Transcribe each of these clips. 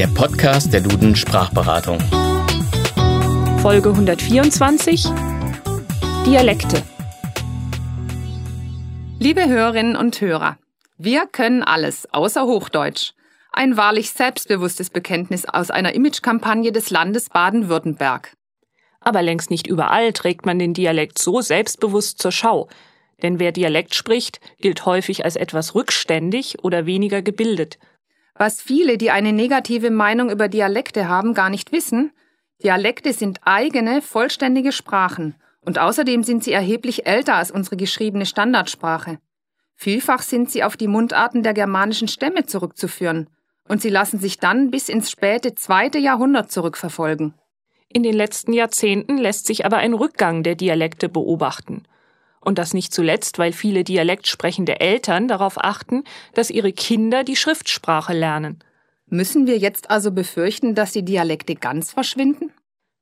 Der Podcast der Duden Sprachberatung. Folge 124 Dialekte. Liebe Hörerinnen und Hörer, wir können alles außer Hochdeutsch. Ein wahrlich selbstbewusstes Bekenntnis aus einer Imagekampagne des Landes Baden-Württemberg. Aber längst nicht überall trägt man den Dialekt so selbstbewusst zur Schau. Denn wer Dialekt spricht, gilt häufig als etwas rückständig oder weniger gebildet. Was viele, die eine negative Meinung über Dialekte haben, gar nicht wissen, Dialekte sind eigene, vollständige Sprachen und außerdem sind sie erheblich älter als unsere geschriebene Standardsprache. Vielfach sind sie auf die Mundarten der germanischen Stämme zurückzuführen und sie lassen sich dann bis ins späte zweite Jahrhundert zurückverfolgen. In den letzten Jahrzehnten lässt sich aber ein Rückgang der Dialekte beobachten. Und das nicht zuletzt, weil viele dialektsprechende Eltern darauf achten, dass ihre Kinder die Schriftsprache lernen. Müssen wir jetzt also befürchten, dass die Dialekte ganz verschwinden?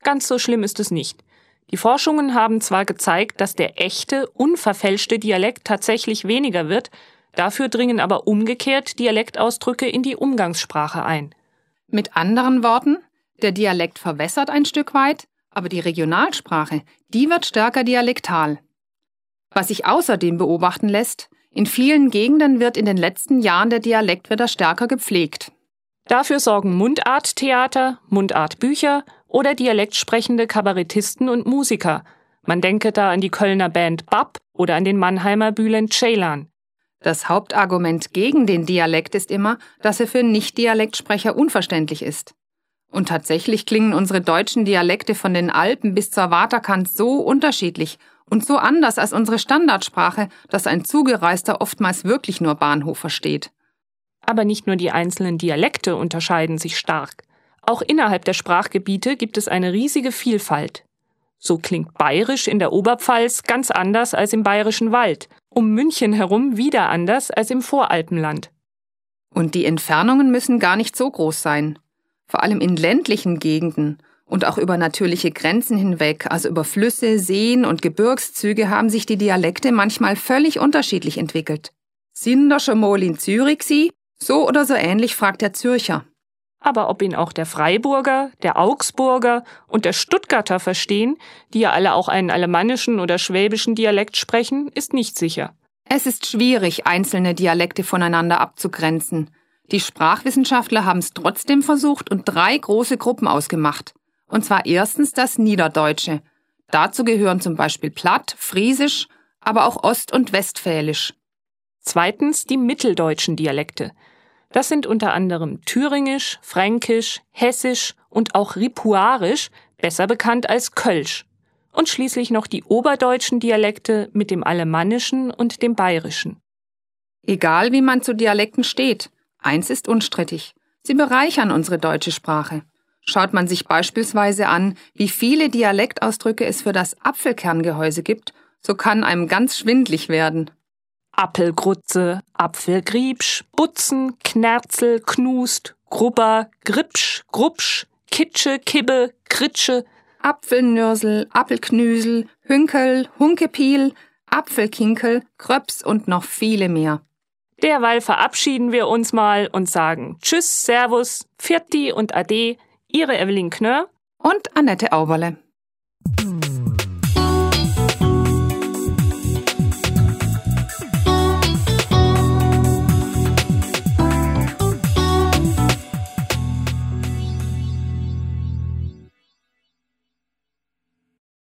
Ganz so schlimm ist es nicht. Die Forschungen haben zwar gezeigt, dass der echte, unverfälschte Dialekt tatsächlich weniger wird, dafür dringen aber umgekehrt Dialektausdrücke in die Umgangssprache ein. Mit anderen Worten, der Dialekt verwässert ein Stück weit, aber die Regionalsprache, die wird stärker dialektal. Was sich außerdem beobachten lässt, in vielen Gegenden wird in den letzten Jahren der Dialekt wieder stärker gepflegt. Dafür sorgen Mundarttheater, Mundartbücher oder dialektsprechende Kabarettisten und Musiker. Man denke da an die Kölner Band Bab oder an den Mannheimer Bülent Ceylan. Das Hauptargument gegen den Dialekt ist immer, dass er für Nicht-Dialektsprecher unverständlich ist. Und tatsächlich klingen unsere deutschen Dialekte von den Alpen bis zur Waterkant so unterschiedlich und so anders als unsere Standardsprache, dass ein Zugereister oftmals wirklich nur Bahnhof versteht. Aber nicht nur die einzelnen Dialekte unterscheiden sich stark. Auch innerhalb der Sprachgebiete gibt es eine riesige Vielfalt. So klingt Bayerisch in der Oberpfalz ganz anders als im Bayerischen Wald, um München herum wieder anders als im Voralpenland. Und die Entfernungen müssen gar nicht so groß sein. Vor allem in ländlichen Gegenden und auch über natürliche Grenzen hinweg, also über Flüsse, Seen und Gebirgszüge, haben sich die Dialekte manchmal völlig unterschiedlich entwickelt. Sind da schon mal in Zürich Sie? So oder so ähnlich fragt der Zürcher. Aber ob ihn auch der Freiburger, der Augsburger und der Stuttgarter verstehen, die ja alle auch einen alemannischen oder schwäbischen Dialekt sprechen, ist nicht sicher. Es ist schwierig, einzelne Dialekte voneinander abzugrenzen. Die Sprachwissenschaftler haben es trotzdem versucht und drei große Gruppen ausgemacht. Und zwar erstens das Niederdeutsche. Dazu gehören zum Beispiel Platt, Friesisch, aber auch Ost- und Westfälisch. Zweitens die mitteldeutschen Dialekte. Das sind unter anderem Thüringisch, Fränkisch, Hessisch und auch Ripuarisch, besser bekannt als Kölsch. Und schließlich noch die oberdeutschen Dialekte mit dem Alemannischen und dem Bayerischen. Egal wie man zu Dialekten steht, eins ist unstrittig. Sie bereichern unsere deutsche Sprache. Schaut man sich beispielsweise an, wie viele Dialektausdrücke es für das Apfelkerngehäuse gibt, so kann einem ganz schwindlig werden. Appelgrutze, Apfelgriebsch, Butzen, Knerzel, Knust, Grubber, Gripsch, Grubsch, Kitsche, Kibbe, Kritsche, Apfelnürsel, Appelknüsel, Hünkel, Hunkepiel, Apfelkinkel, Kröps und noch viele mehr. Derweil verabschieden wir uns mal und sagen Tschüss, Servus, Vierti und Ade, Ihre Evelyn Knör und Annette Auberle.